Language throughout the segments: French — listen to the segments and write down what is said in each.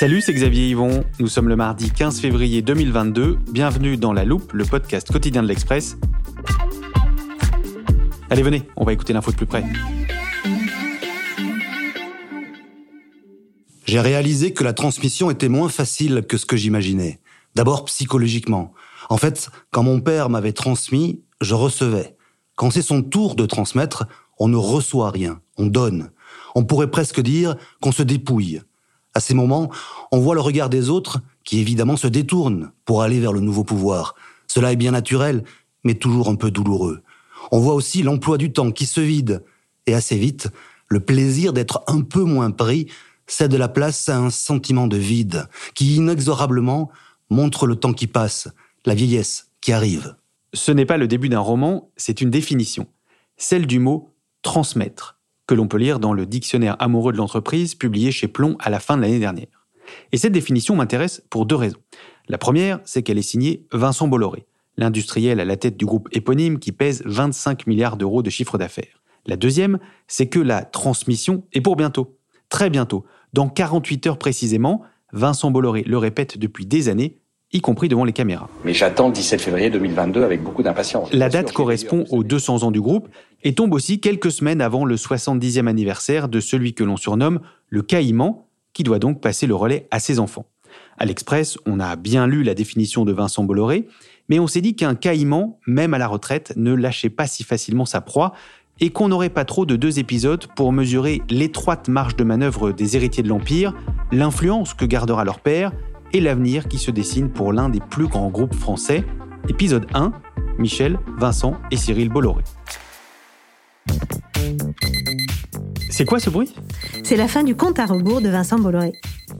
Salut, c'est Xavier Yvon. Nous sommes le mardi 15 février 2022. Bienvenue dans La Loupe, le podcast quotidien de l'Express. Allez, venez, on va écouter l'info de plus près. J'ai réalisé que la transmission était moins facile que ce que j'imaginais. D'abord psychologiquement. En fait, quand mon père m'avait transmis, je recevais. Quand c'est son tour de transmettre, on ne reçoit rien, on donne. On pourrait presque dire qu'on se dépouille. À ces moments, on voit le regard des autres qui évidemment se détournent pour aller vers le nouveau pouvoir. Cela est bien naturel, mais toujours un peu douloureux. On voit aussi l'emploi du temps qui se vide. Et assez vite, le plaisir d'être un peu moins pris cède la place à un sentiment de vide qui inexorablement montre le temps qui passe, la vieillesse qui arrive. Ce n'est pas le début d'un roman, c'est une définition. Celle du mot transmettre, que l'on peut lire dans le dictionnaire amoureux de l'entreprise publié chez Plomb à la fin de l'année dernière. Et cette définition m'intéresse pour deux raisons. La première, c'est qu'elle est signée Vincent Bolloré, l'industriel à la tête du groupe éponyme qui pèse 25 milliards d'euros de chiffre d'affaires. La deuxième, c'est que la transmission est pour bientôt, très bientôt, dans 48 heures précisément, Vincent Bolloré le répète depuis des années, y compris devant les caméras. Mais j'attends le 17 février 2022 avec beaucoup d'impatience. La date correspond aux 200 ans du groupe et tombe aussi quelques semaines avant le 70e anniversaire de celui que l'on surnomme le Caïman, qui doit donc passer le relais à ses enfants. À l'Express, on a bien lu la définition de Vincent Bolloré, mais on s'est dit qu'un Caïman, même à la retraite, ne lâchait pas si facilement sa proie et qu'on n'aurait pas trop de deux épisodes pour mesurer l'étroite marge de manœuvre des héritiers de l'Empire, l'influence que gardera leur père et l'avenir qui se dessine pour l'un des plus grands groupes français. Épisode 1, Michel, Vincent et Cyril Bolloré. C'est quoi ce bruit? C'est la fin du compte à rebours de Vincent Bolloré.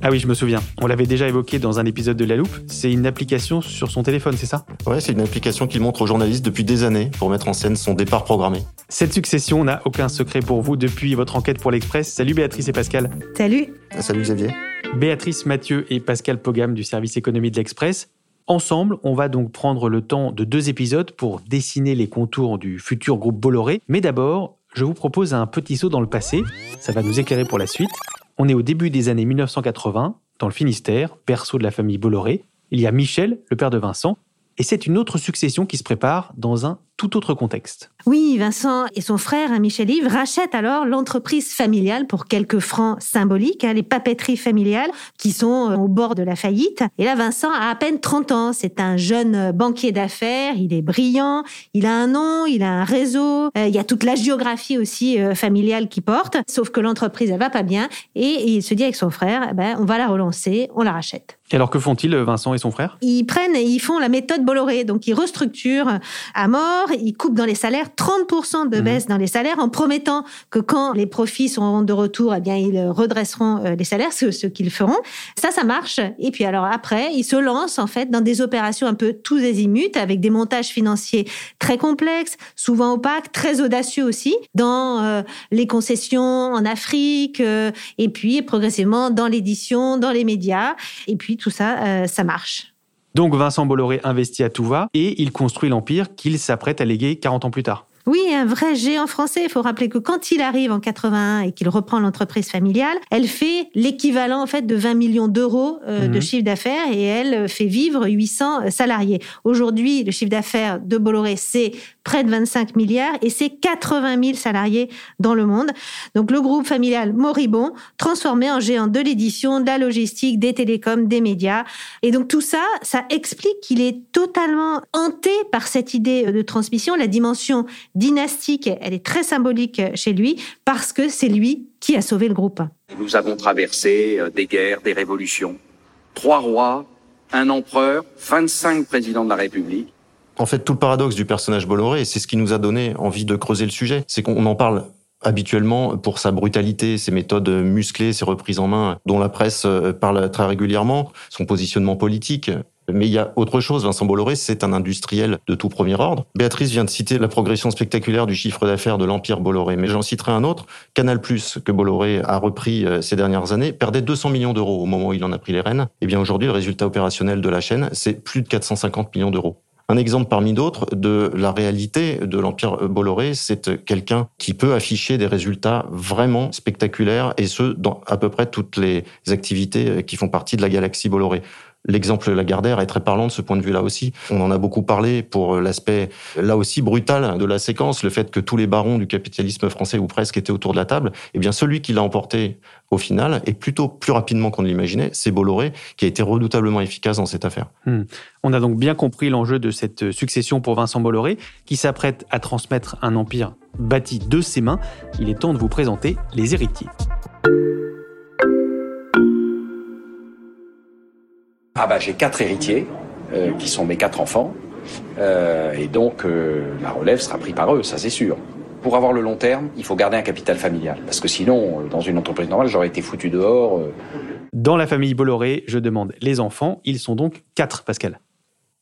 Ah oui, je me souviens. On l'avait déjà évoqué dans un épisode de La Loupe. C'est une application sur son téléphone, c'est ça? Ouais, c'est une application qu'il montre aux journalistes depuis des années pour mettre en scène son départ programmé. Cette succession n'a aucun secret pour vous depuis votre enquête pour l'Express. Salut Béatrice et Pascal. Salut Ah, salut Xavier. Béatrice Mathieu et Pascal Pogam du service économie de l'Express. Ensemble, on va donc prendre le temps de deux épisodes pour dessiner les contours du futur groupe Bolloré. Mais d'abord, je vous propose un petit saut dans le passé. Ça va nous éclairer pour la suite. On est au début des années 1980, dans le Finistère, berceau de la famille Bolloré. Il y a Michel, le père de Vincent, et c'est une autre succession qui se prépare dans un tout autre contexte. Oui, Vincent et son frère, hein, Michel-Yves, rachètent alors l'entreprise familiale pour quelques francs symboliques, hein, les papeteries familiales, qui sont euh, au bord de la faillite. Et là, Vincent a à peine 30 ans. C'est un jeune euh, banquier d'affaires, il est brillant, il a un nom, il a un réseau, euh, il y a toute la géographie aussi familiale qui porte, sauf que l'entreprise, elle va pas bien, et il se dit avec son frère, eh ben, on va la relancer, on la rachète. Et alors que font-ils, Vincent et son frère? Ils prennent et ils font la méthode Bolloré. Donc, ils restructurent à mort, ils coupent dans les salaires 30% de baisse dans les salaires en promettant que quand les profits seront de retour, eh bien, ils redresseront euh, les salaires, ce qu'ils feront. Ça, ça marche. Et puis, alors après, ils se lancent, en fait, dans des opérations un peu tous azimuts avec des montages financiers très complexes, souvent opaques, très audacieux aussi, dans euh, les concessions en Afrique, euh, et puis progressivement dans l'édition, dans les médias. Et puis, tout ça, euh, ça marche. Donc Vincent Bolloré investit à tout va et il construit l'empire qu'il s'apprête à léguer 40 ans plus tard. Oui, un vrai géant français. Il faut rappeler que quand il arrive en 81 et qu'il reprend l'entreprise familiale, elle fait l'équivalent en fait de 20 millions d'euros euh, de Mhm. chiffre d'affaires et elle fait vivre 800 salariés. Aujourd'hui, le chiffre d'affaires de Bolloré, c'est près de 25 milliards et c'est 80 000 salariés dans le monde. Donc le groupe familial moribond, transformé en géant de l'édition, de la logistique, des télécoms, des médias. Et donc tout ça, ça explique qu'il est totalement hanté par cette idée de transmission. La dimension dynastique, elle est très symbolique chez lui parce que c'est lui qui a sauvé le groupe. Nous avons traversé euh, des guerres, des révolutions, trois rois, un empereur, 25 présidents de la République. En fait, tout le paradoxe du personnage Bolloré, c'est ce qui nous a donné envie de creuser le sujet, c'est qu'on en parle habituellement pour sa brutalité, ses méthodes musclées, ses reprises en main, dont la presse euh, parle très régulièrement, son positionnement politique. Mais il y a autre chose, Vincent Bolloré, c'est un industriel de tout premier ordre. Béatrice vient de citer la progression spectaculaire du chiffre d'affaires de l'Empire Bolloré, mais j'en citerai un autre. Canal+, que Bolloré a repris euh, ces dernières années, perdait 200 millions d'euros au moment où il en a pris les rênes. Et bien aujourd'hui, le résultat opérationnel de la chaîne, c'est plus de 450 millions d'euros. Un exemple parmi d'autres de la réalité de l'Empire Bolloré, c'est quelqu'un qui peut afficher des résultats vraiment spectaculaires, et ce, dans à peu près toutes les activités qui font partie de la galaxie Bolloré. L'exemple Lagardère est très parlant de ce point de vue-là aussi. On en a beaucoup parlé pour l'aspect, là aussi, brutal de la séquence, le fait que tous les barons du capitalisme français, ou presque, étaient autour de la table. Eh bien, celui qui l'a emporté au final, et plutôt plus rapidement qu'on ne l'imaginait, c'est Bolloré, qui a été redoutablement efficace dans cette affaire. Hmm. On a donc bien compris l'enjeu de cette succession pour Vincent Bolloré, qui s'apprête à transmettre un empire bâti de ses mains. Il est temps de vous présenter les héritiers. Ah bah j'ai quatre héritiers euh, qui sont mes quatre enfants Euh, et donc euh, la relève sera prise par eux, ça c'est sûr. Pour avoir le long terme, il faut garder un capital familial parce que sinon, euh, dans une entreprise normale, j'aurais été foutu dehors. euh. Dans la famille Bolloré, je demande les enfants. Ils sont donc quatre, Pascal.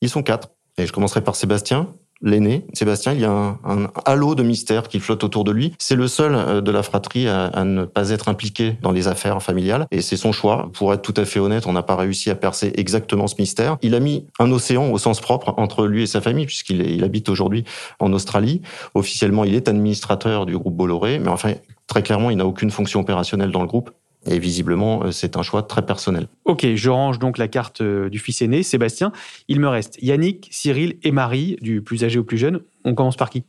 Ils sont quatre. Et je commencerai par Sébastien, l'aîné. Sébastien, il y a un, un halo de mystère qui flotte autour de lui. C'est le seul euh, de la fratrie à, à ne pas être impliqué dans les affaires familiales. Et c'est son choix. Pour être tout à fait honnête, on n'a pas réussi à percer exactement ce mystère. Il a mis un océan au sens propre entre lui et sa famille, puisqu'il il habite aujourd'hui en Australie. Officiellement, il est administrateur du groupe Bolloré. Mais enfin, très clairement, il n'a aucune fonction opérationnelle dans le groupe. Et visiblement, euh, c'est un choix très personnel. Ok, je range donc la carte euh, du fils aîné, Sébastien. Il me reste Yannick, Cyril et Marie, du plus âgé au plus jeune. On commence par qui?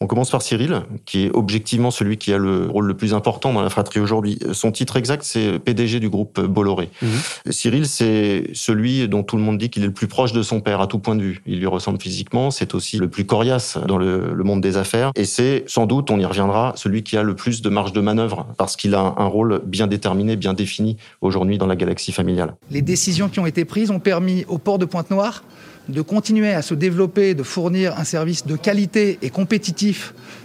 On commence par Cyril, qui est objectivement celui qui a le rôle le plus important dans la fratrie aujourd'hui. Son titre exact, c'est PDG du groupe Bolloré. Cyril, c'est celui dont tout le monde dit qu'il est le plus proche de son père à tout point de vue. Il lui ressemble physiquement, c'est aussi le plus coriace dans le, le monde des affaires, et c'est sans doute, on y reviendra, celui qui a le plus de marge de manœuvre, parce qu'il a un, un rôle bien déterminé, bien défini aujourd'hui dans la galaxie familiale. Les décisions qui ont été prises ont permis au port de Pointe-Noire de continuer à se développer, de fournir un service de qualité et compétitif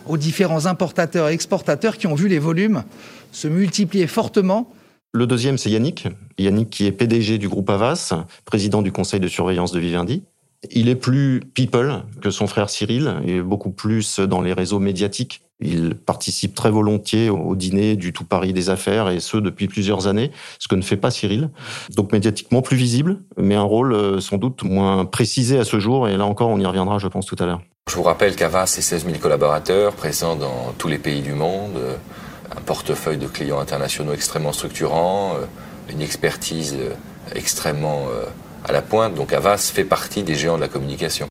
aux différents importateurs et exportateurs qui ont vu les volumes se multiplier fortement Le deuxième, c'est Yannick. Yannick qui est PDG du groupe Avas, président du conseil de surveillance de Vivendi. Il est plus people que son frère Cyril, et beaucoup plus dans les réseaux médiatiques. Il participe très volontiers au dîner du tout Paris des affaires, et ce depuis plusieurs années, ce que ne fait pas Cyril. Donc médiatiquement plus visible, mais un rôle euh, sans doute moins précisé à ce jour, et là encore on y reviendra je pense tout à l'heure. Je vous rappelle qu'Avas, c'est 16 000 collaborateurs présents dans tous les pays du monde, euh, un portefeuille de clients internationaux extrêmement structurant, euh, une expertise euh, extrêmement à la pointe. Donc Avas fait partie des géants de la communication.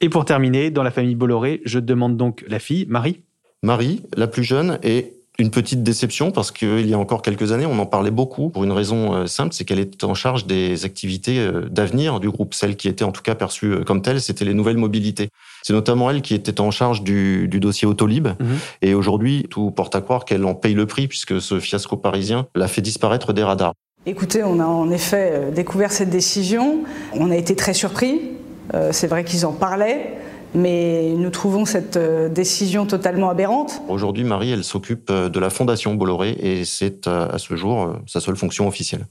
Et pour terminer, dans la famille Bolloré, je demande donc la fille, Marie. Marie, la plus jeune, est une petite déception parce qu'il y a encore quelques années, on en parlait beaucoup pour une raison simple, c'est qu'elle était en charge des activités d'avenir du groupe. Celle qui était en tout cas perçue euh, comme telle, c'était les nouvelles mobilités. C'est notamment elle qui était en charge du, du dossier Autolib. Et aujourd'hui, tout porte à croire qu'elle en paye le prix puisque ce fiasco parisien l'a fait disparaître des radars. Écoutez, on a en effet euh, découvert cette décision. On a été très surpris. Euh, C'est vrai qu'ils en parlaient, mais nous trouvons cette euh, décision totalement aberrante. Aujourd'hui, Marie, elle s'occupe de la fondation Bolloré et c'est à ce jour sa seule fonction officielle.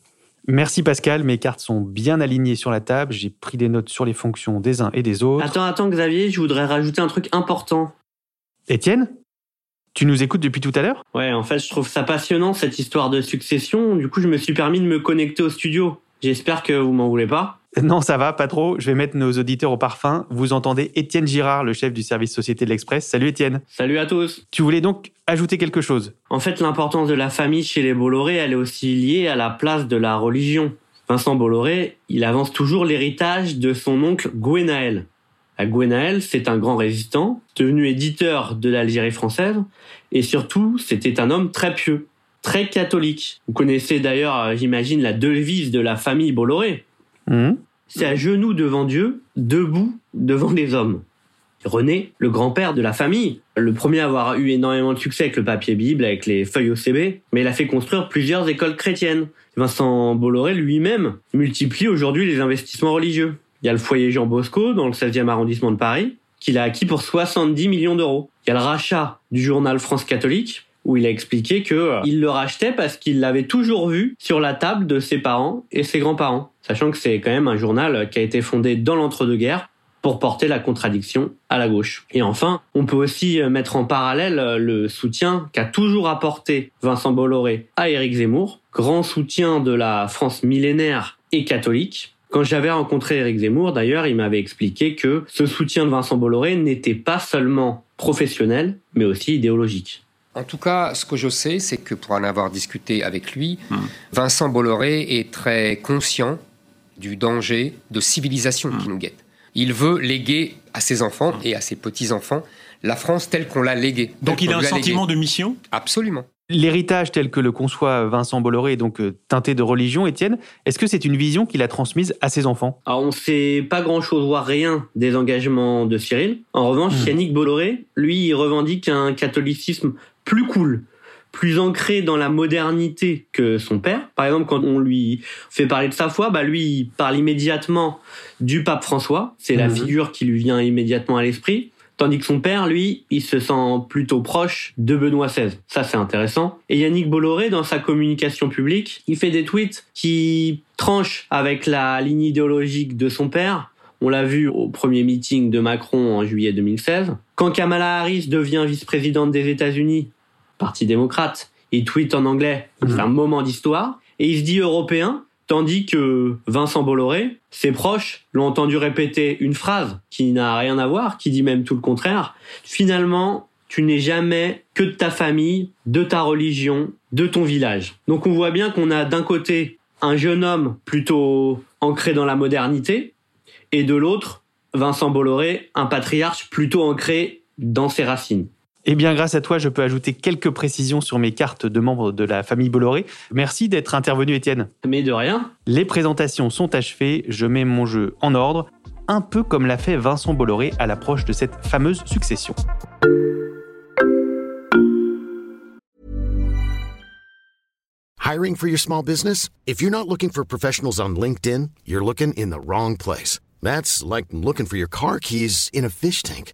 Merci Pascal, mes cartes sont bien alignées sur la table. J'ai pris des notes sur les fonctions des uns et des autres. Attends, attends, Xavier, je voudrais rajouter un truc important. Étienne Tu nous écoutes depuis tout à l'heure? Ouais, en fait, je trouve ça passionnant, cette histoire de succession. Du coup, je me suis permis de me connecter au studio. J'espère que vous m'en voulez pas. Non, ça va, pas trop. Je vais mettre nos auditeurs au parfum. Vous entendez Étienne Girard, le chef du service Société de l'Express. Salut Étienne. Salut à tous. Tu voulais donc ajouter quelque chose? En fait, l'importance de la famille chez les Bolloré, elle est aussi liée à la place de la religion. Vincent Bolloré, il avance toujours l'héritage de son oncle Gwenaël. Gwenaël, c'est un grand résistant, devenu éditeur de l'Algérie française, et surtout, c'était un homme très pieux, très catholique. Vous connaissez d'ailleurs, euh, j'imagine, la devise de la famille Bolloré. Mmh. C'est à genoux devant Dieu, debout devant les hommes. René, le grand-père de la famille, le premier à avoir eu énormément de succès avec le papier Bible, avec les feuilles OCB, mais il a fait construire plusieurs écoles chrétiennes. Vincent Bolloré lui-même multiplie aujourd'hui les investissements religieux. Il y a le foyer Jean Bosco dans le 16e arrondissement de Paris, qu'il a acquis pour 70 millions d'euros. Il y a le rachat du journal France catholique, où il a expliqué que euh, il le rachetait parce qu'il l'avait toujours vu sur la table de ses parents et ses grands-parents. Sachant que c'est quand même un journal qui a été fondé dans l'entre-deux-guerres pour porter la contradiction à la gauche. Et enfin, on peut aussi euh, mettre en parallèle euh, le soutien qu'a toujours apporté Vincent Bolloré à Éric Zemmour, grand soutien de la France millénaire et catholique. Quand j'avais rencontré Éric Zemmour, d'ailleurs, il m'avait expliqué que ce soutien de Vincent Bolloré n'était pas seulement professionnel, mais aussi idéologique. En tout cas, ce que je sais, c'est que pour en avoir discuté avec lui, Vincent Bolloré est très conscient du danger de civilisation qui nous guette. Il veut léguer à ses enfants et à ses petits-enfants la France telle qu'on l'a léguée. Donc il a un sentiment de mission? Absolument. L'héritage tel que le conçoit Vincent Bolloré est donc euh, teinté de religion, Étienne. Est-ce que c'est une vision qu'il a transmise à ses enfants? Alors on sait pas grand-chose, voire rien des engagements de Cyril. En revanche, Yannick Bolloré, lui, il revendique un catholicisme plus cool, plus ancré dans la modernité que son père. Par exemple, quand on lui fait parler de sa foi, bah lui, il parle immédiatement du pape François. C'est la Mhm. figure qui lui vient immédiatement à l'esprit. Tandis que son père, lui, il se sent plutôt proche de Benoît XVI. Ça, c'est intéressant. Et Yannick Bolloré, dans sa communication publique, il fait des tweets qui tranchent avec la ligne idéologique de son père. On l'a vu au premier meeting de Macron en juillet 2016. Quand Kamala Harris devient vice-présidente des États-Unis, Parti démocrate, il tweet en anglais. C'est un moment d'histoire. Et il se dit européen, tandis que Vincent Bolloré, ses proches l'ont entendu répéter une phrase qui n'a rien à voir, qui dit même tout le contraire. Finalement, tu n'es jamais que de ta famille, de ta religion, de ton village. Donc on voit bien qu'on a d'un côté un jeune homme plutôt ancré dans la modernité, et de l'autre, Vincent Bolloré, un patriarche plutôt ancré dans ses racines. Eh bien, grâce à toi, je peux ajouter quelques précisions sur mes cartes de membres de la famille Bolloré. Merci d'être intervenu, Étienne. Mais de rien. Les présentations sont achevées, je mets mon jeu en ordre, un peu comme l'a fait Vincent Bolloré à l'approche de cette fameuse succession. Hiring for your small business? If you're not looking for professionals on LinkedIn, you're looking in the wrong place. That's like looking for your car keys in a fish tank.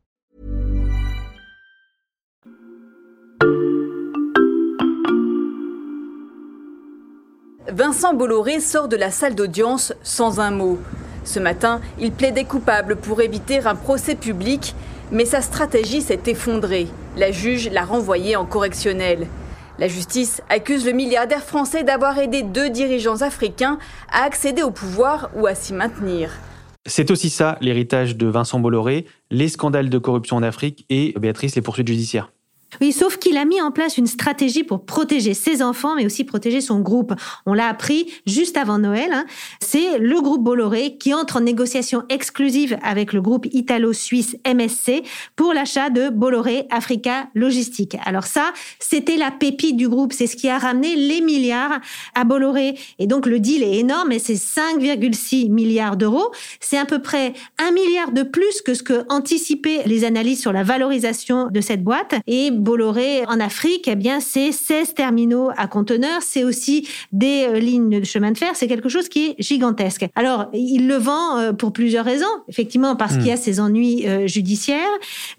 Vincent Bolloré sort de la salle d'audience sans un mot. Ce matin, il plaidait coupable pour éviter un procès public, mais sa stratégie s'est effondrée. La juge l'a renvoyé en correctionnel. La justice accuse le milliardaire français d'avoir aidé deux dirigeants africains à accéder au pouvoir ou à s'y maintenir. C'est aussi ça, l'héritage de Vincent Bolloré, les scandales de corruption en Afrique et, Béatrice, les poursuites judiciaires. Oui, sauf qu'il a mis en place une stratégie pour protéger ses enfants, mais aussi protéger son groupe. On l'a appris juste avant Noël. hein. C'est le groupe Bolloré qui entre en négociation exclusive avec le groupe italo-suisse MSC pour l'achat de Bolloré Africa Logistique. Alors ça, c'était la pépite du groupe. C'est ce qui a ramené les milliards à Bolloré. Et donc le deal est énorme, et c'est 5,6 milliards d'euros. C'est à peu près un milliard de plus que ce que anticipaient les analyses sur la valorisation de cette boîte. Et Bolloré en Afrique, eh bien, c'est 16 terminaux à conteneurs, c'est aussi des euh, lignes de chemin de fer, c'est quelque chose qui est gigantesque. Alors, il le vend euh, pour plusieurs raisons, effectivement parce qu'il y a ses ennuis judiciaires,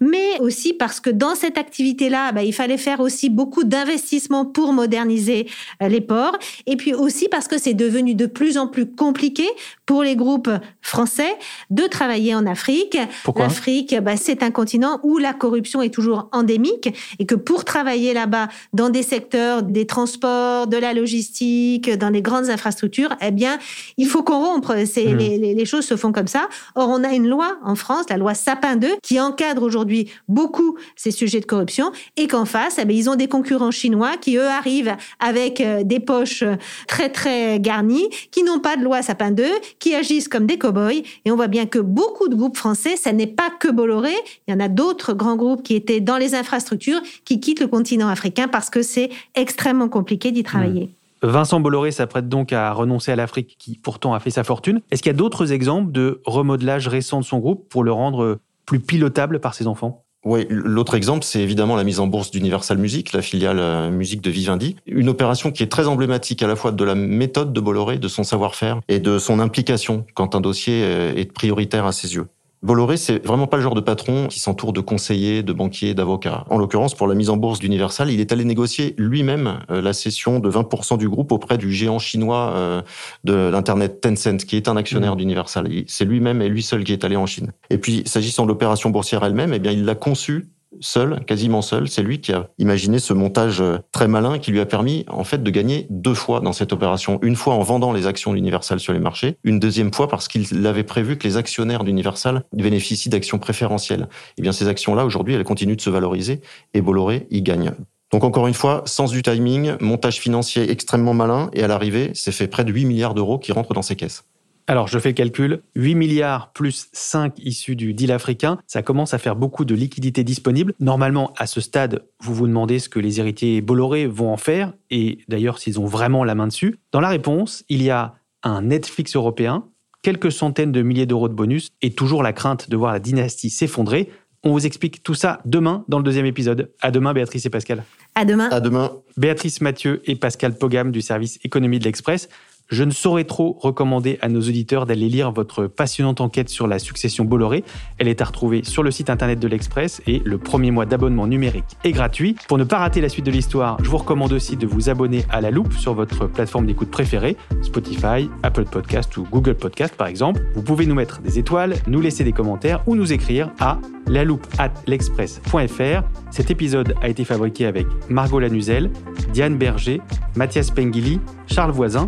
mais aussi parce que dans cette activité-là, bah, il fallait faire aussi beaucoup d'investissements pour moderniser les ports, et puis aussi parce que c'est devenu de plus en plus compliqué pour les groupes français de travailler en Afrique. L'Afrique, bah, c'est un continent où la corruption est toujours endémique et que pour travailler là-bas dans des secteurs des transports, de la logistique, dans les grandes infrastructures, eh bien, il faut qu'on rompe. C'est, mmh. les, les, choses se font comme ça. Or, on a une loi en France, la loi Sapin 2, qui encadre aujourd'hui beaucoup ces sujets de corruption et qu'en face, eh bien, ils ont des concurrents chinois qui, eux, arrivent avec euh, des poches très, très garnies, qui n'ont pas de loi Sapin 2, qui agissent comme des cow-boys. Et on voit bien que beaucoup de groupes français, ça n'est pas que Bolloré. Il y en a d'autres grands groupes qui étaient dans les infrastructures qui quittent le continent africain parce que c'est extrêmement compliqué d'y travailler. Vincent Bolloré s'apprête donc à renoncer à l'Afrique qui pourtant a fait sa fortune. Est-ce qu'il y a d'autres exemples de remodelage récent de son groupe pour le rendre plus pilotable par ses enfants? Oui, l'autre exemple, c'est évidemment la mise en bourse d'Universal Music, la filiale euh, musique de Vivendi. Une opération qui est très emblématique à la fois de la méthode de Bolloré, de son savoir-faire et de son implication quand un dossier euh, est prioritaire à ses yeux. Bolloré, c'est vraiment pas le genre de patron qui s'entoure de conseillers, de banquiers, d'avocats. En l'occurrence, pour la mise en bourse d'Universal, il est allé négocier lui-même euh, la cession de 20% du groupe auprès du géant chinois euh, de l'internet Tencent, qui est un actionnaire mmh. d'Universal. C'est lui-même et lui seul qui est allé en Chine. Et puis, s'agissant de l'opération boursière elle-même, eh bien, il l'a conçue seul, quasiment seul. C'est lui qui a imaginé ce montage euh, très malin qui lui a permis en fait de gagner deux fois dans cette opération. Une fois en vendant les actions d'Universal sur les marchés, une deuxième fois parce qu'il avait prévu que les actionnaires d'Universal bénéficient d'actions préférentielles. Et eh bien ces actions-là aujourd'hui, elles continuent de se valoriser et Bolloré y gagne. Donc encore une fois, sens du timing, montage financier extrêmement malin et à l'arrivée, c'est fait près de 8 milliards d'euros qui rentrent dans ses caisses. Alors, je fais le calcul. 8 milliards plus 5 issus du deal africain, ça commence à faire beaucoup de liquidités disponibles. Normalement, à ce stade, vous vous demandez ce que les héritiers Bolloré vont en faire, et d'ailleurs s'ils ont vraiment la main dessus. Dans la réponse, il y a un Netflix européen, quelques centaines de milliers d'euros de bonus, et toujours la crainte de voir la dynastie s'effondrer. On vous explique tout ça demain dans le deuxième épisode. À demain, Béatrice et Pascal. À demain. À demain. Béatrice Mathieu et Pascal Pogam du service économie de l'Express. Je ne saurais trop recommander à nos auditeurs d'aller lire votre passionnante enquête sur la succession Bolloré. Elle est à retrouver sur le site internet de l'Express et le premier mois d'abonnement numérique est gratuit. Pour ne pas rater la suite de l'histoire, je vous recommande aussi de vous abonner à La Loupe sur votre plateforme d'écoute préférée, Spotify, Apple Podcast ou Google Podcast par exemple. Vous pouvez nous mettre des étoiles, nous laisser des commentaires ou nous écrire à l'express.fr. Cet épisode a été fabriqué avec Margot Lanuzel, Diane Berger, Mathias Pengili, Charles Voisin